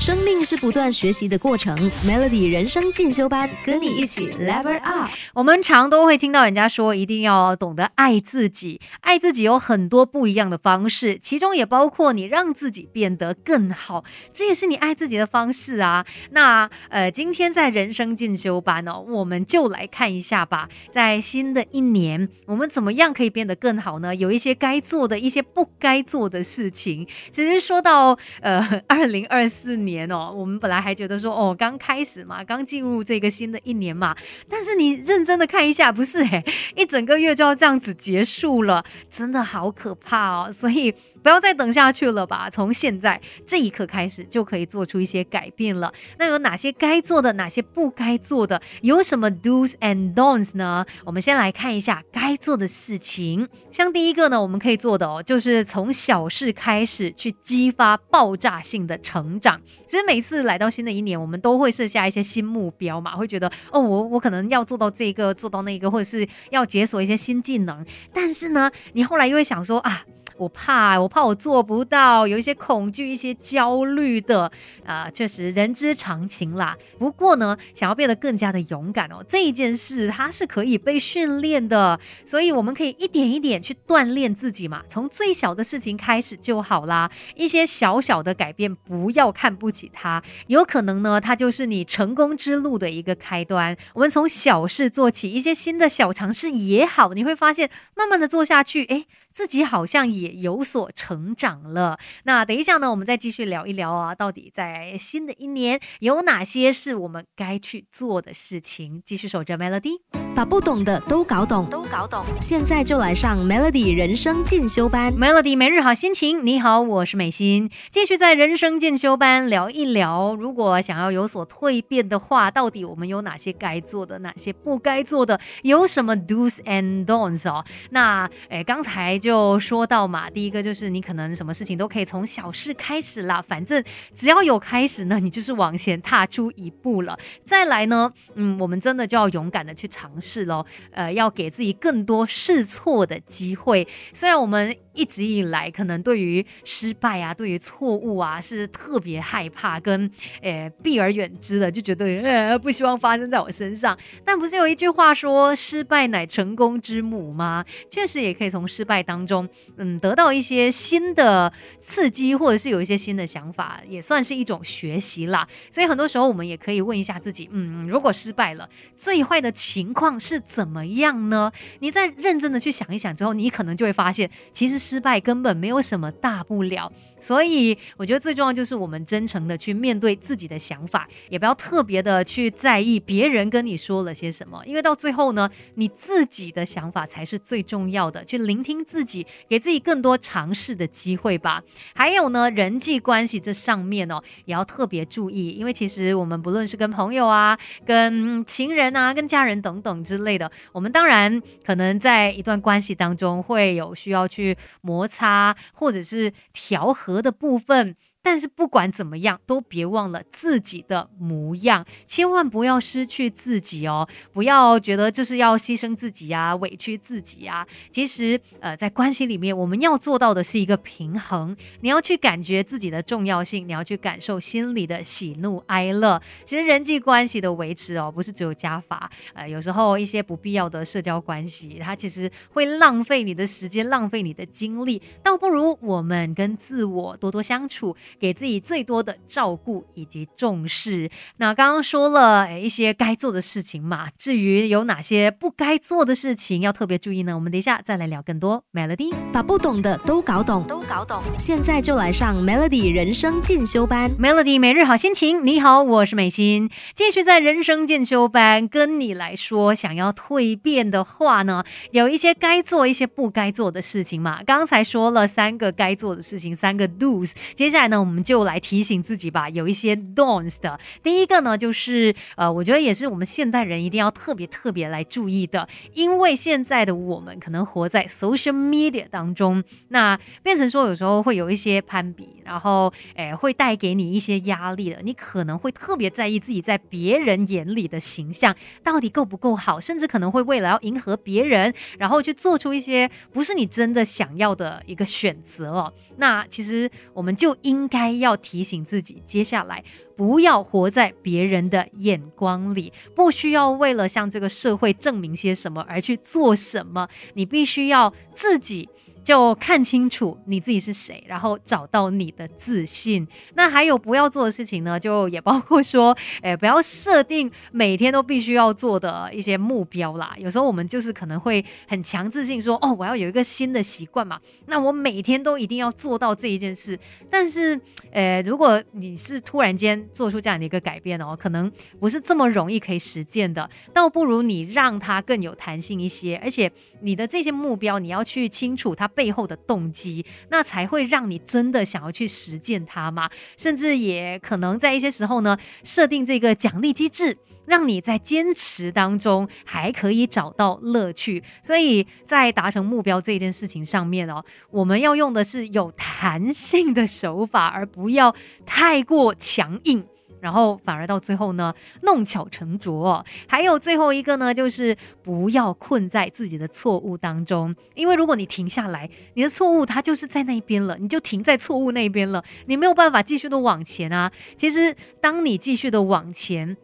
生命是不断学习的过程，Melody 人生进修班，跟你一起 Level Up。我们常都会听到人家说，一定要懂得爱自己。爱自己有很多不一样的方式，其中也包括你让自己变得更好，这也是你爱自己的方式啊。那呃，今天在人生进修班哦，我们就来看一下吧。在新的一年，我们怎么样可以变得更好呢？有一些该做的一些不该做的事情。其实说到呃，二零二四年。年哦，我们本来还觉得说哦，刚开始嘛，刚进入这个新的一年嘛，但是你认真的看一下，不是诶，一整个月就要这样子结束了，真的好可怕哦，所以不要再等下去了吧，从现在这一刻开始就可以做出一些改变了。那有哪些该做的，哪些不该做的，有什么 do's and don'ts 呢？我们先来看一下该做的事情，像第一个呢，我们可以做的哦，就是从小事开始去激发爆炸性的成长。其实每次来到新的一年，我们都会设下一些新目标嘛，会觉得哦，我我可能要做到这个，做到那个，或者是要解锁一些新技能。但是呢，你后来又会想说啊。我怕，我怕我做不到，有一些恐惧，一些焦虑的啊，确实人之常情啦。不过呢，想要变得更加的勇敢哦，这一件事它是可以被训练的，所以我们可以一点一点去锻炼自己嘛，从最小的事情开始就好啦。一些小小的改变，不要看不起它，有可能呢，它就是你成功之路的一个开端。我们从小事做起，一些新的小尝试也好，你会发现，慢慢的做下去，哎。自己好像也有所成长了。那等一下呢，我们再继续聊一聊啊，到底在新的一年有哪些是我们该去做的事情？继续守着 Melody，把不懂的都搞懂，都搞懂。现在就来上 Melody 人生进修班，Melody 每日好心情。你好，我是美心，继续在人生进修班聊一聊。如果想要有所蜕变的话，到底我们有哪些该做的，哪些不该做的？有什么 do's and don'ts 哦？那诶，刚才。就说到嘛，第一个就是你可能什么事情都可以从小事开始啦，反正只要有开始呢，你就是往前踏出一步了。再来呢，嗯，我们真的就要勇敢的去尝试是喽，呃，要给自己更多试错的机会。虽然我们。一直以来，可能对于失败啊，对于错误啊，是特别害怕跟诶避而远之的，就觉得呃不希望发生在我身上。但不是有一句话说“失败乃成功之母”吗？确实也可以从失败当中，嗯，得到一些新的刺激，或者是有一些新的想法，也算是一种学习啦。所以很多时候，我们也可以问一下自己，嗯，如果失败了，最坏的情况是怎么样呢？你再认真的去想一想之后，你可能就会发现，其实。失败根本没有什么大不了，所以我觉得最重要就是我们真诚的去面对自己的想法，也不要特别的去在意别人跟你说了些什么，因为到最后呢，你自己的想法才是最重要的，去聆听自己，给自己更多尝试的机会吧。还有呢，人际关系这上面哦，也要特别注意，因为其实我们不论是跟朋友啊、跟情人啊、跟家人等等之类的，我们当然可能在一段关系当中会有需要去。摩擦或者是调和的部分。但是不管怎么样，都别忘了自己的模样，千万不要失去自己哦！不要觉得就是要牺牲自己啊，委屈自己啊。其实，呃，在关系里面，我们要做到的是一个平衡。你要去感觉自己的重要性，你要去感受心里的喜怒哀乐。其实人际关系的维持哦，不是只有加法。呃，有时候一些不必要的社交关系，它其实会浪费你的时间，浪费你的精力。倒不如我们跟自我多多相处。给自己最多的照顾以及重视。那刚刚说了诶一些该做的事情嘛，至于有哪些不该做的事情要特别注意呢？我们等一下再来聊更多。Melody 把不懂的都搞懂，都搞懂。现在就来上 Melody 人生进修班。Melody 每日好心情，你好，我是美心，继续在人生进修班跟你来说，想要蜕变的话呢，有一些该做，一些不该做的事情嘛。刚才说了三个该做的事情，三个 do's，接下来呢？我们就来提醒自己吧，有一些 don'ts 的。第一个呢，就是呃，我觉得也是我们现代人一定要特别特别来注意的，因为现在的我们可能活在 social media 当中，那变成说有时候会有一些攀比，然后诶会带给你一些压力的，你可能会特别在意自己在别人眼里的形象到底够不够好，甚至可能会为了要迎合别人，然后去做出一些不是你真的想要的一个选择哦。那其实我们就应该要提醒自己，接下来不要活在别人的眼光里，不需要为了向这个社会证明些什么而去做什么，你必须要自己。就看清楚你自己是谁，然后找到你的自信。那还有不要做的事情呢？就也包括说，哎，不要设定每天都必须要做的一些目标啦。有时候我们就是可能会很强自信说，哦，我要有一个新的习惯嘛，那我每天都一定要做到这一件事。但是，呃，如果你是突然间做出这样的一个改变哦，可能不是这么容易可以实践的。倒不如你让它更有弹性一些，而且你的这些目标你要去清楚它。背后的动机，那才会让你真的想要去实践它嘛？甚至也可能在一些时候呢，设定这个奖励机制，让你在坚持当中还可以找到乐趣。所以在达成目标这件事情上面哦，我们要用的是有弹性的手法，而不要太过强硬。然后反而到最后呢，弄巧成拙。还有最后一个呢，就是不要困在自己的错误当中，因为如果你停下来，你的错误它就是在那边了，你就停在错误那边了，你没有办法继续的往前啊。其实当你继续的往前。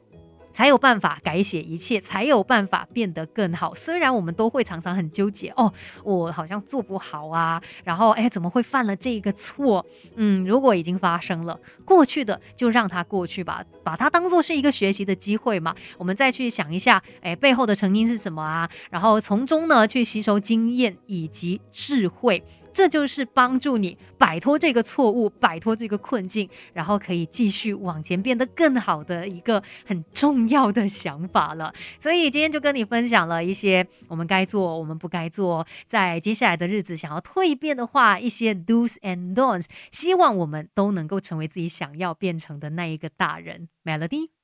才有办法改写一切，才有办法变得更好。虽然我们都会常常很纠结，哦，我好像做不好啊，然后哎，怎么会犯了这个错？嗯，如果已经发生了，过去的就让它过去吧，把它当做是一个学习的机会嘛。我们再去想一下，哎，背后的成因是什么啊？然后从中呢去吸收经验以及智慧。这就是帮助你摆脱这个错误、摆脱这个困境，然后可以继续往前变得更好的一个很重要的想法了。所以今天就跟你分享了一些我们该做、我们不该做，在接下来的日子想要蜕变的话，一些 do's and don'ts，希望我们都能够成为自己想要变成的那一个大人。Melody。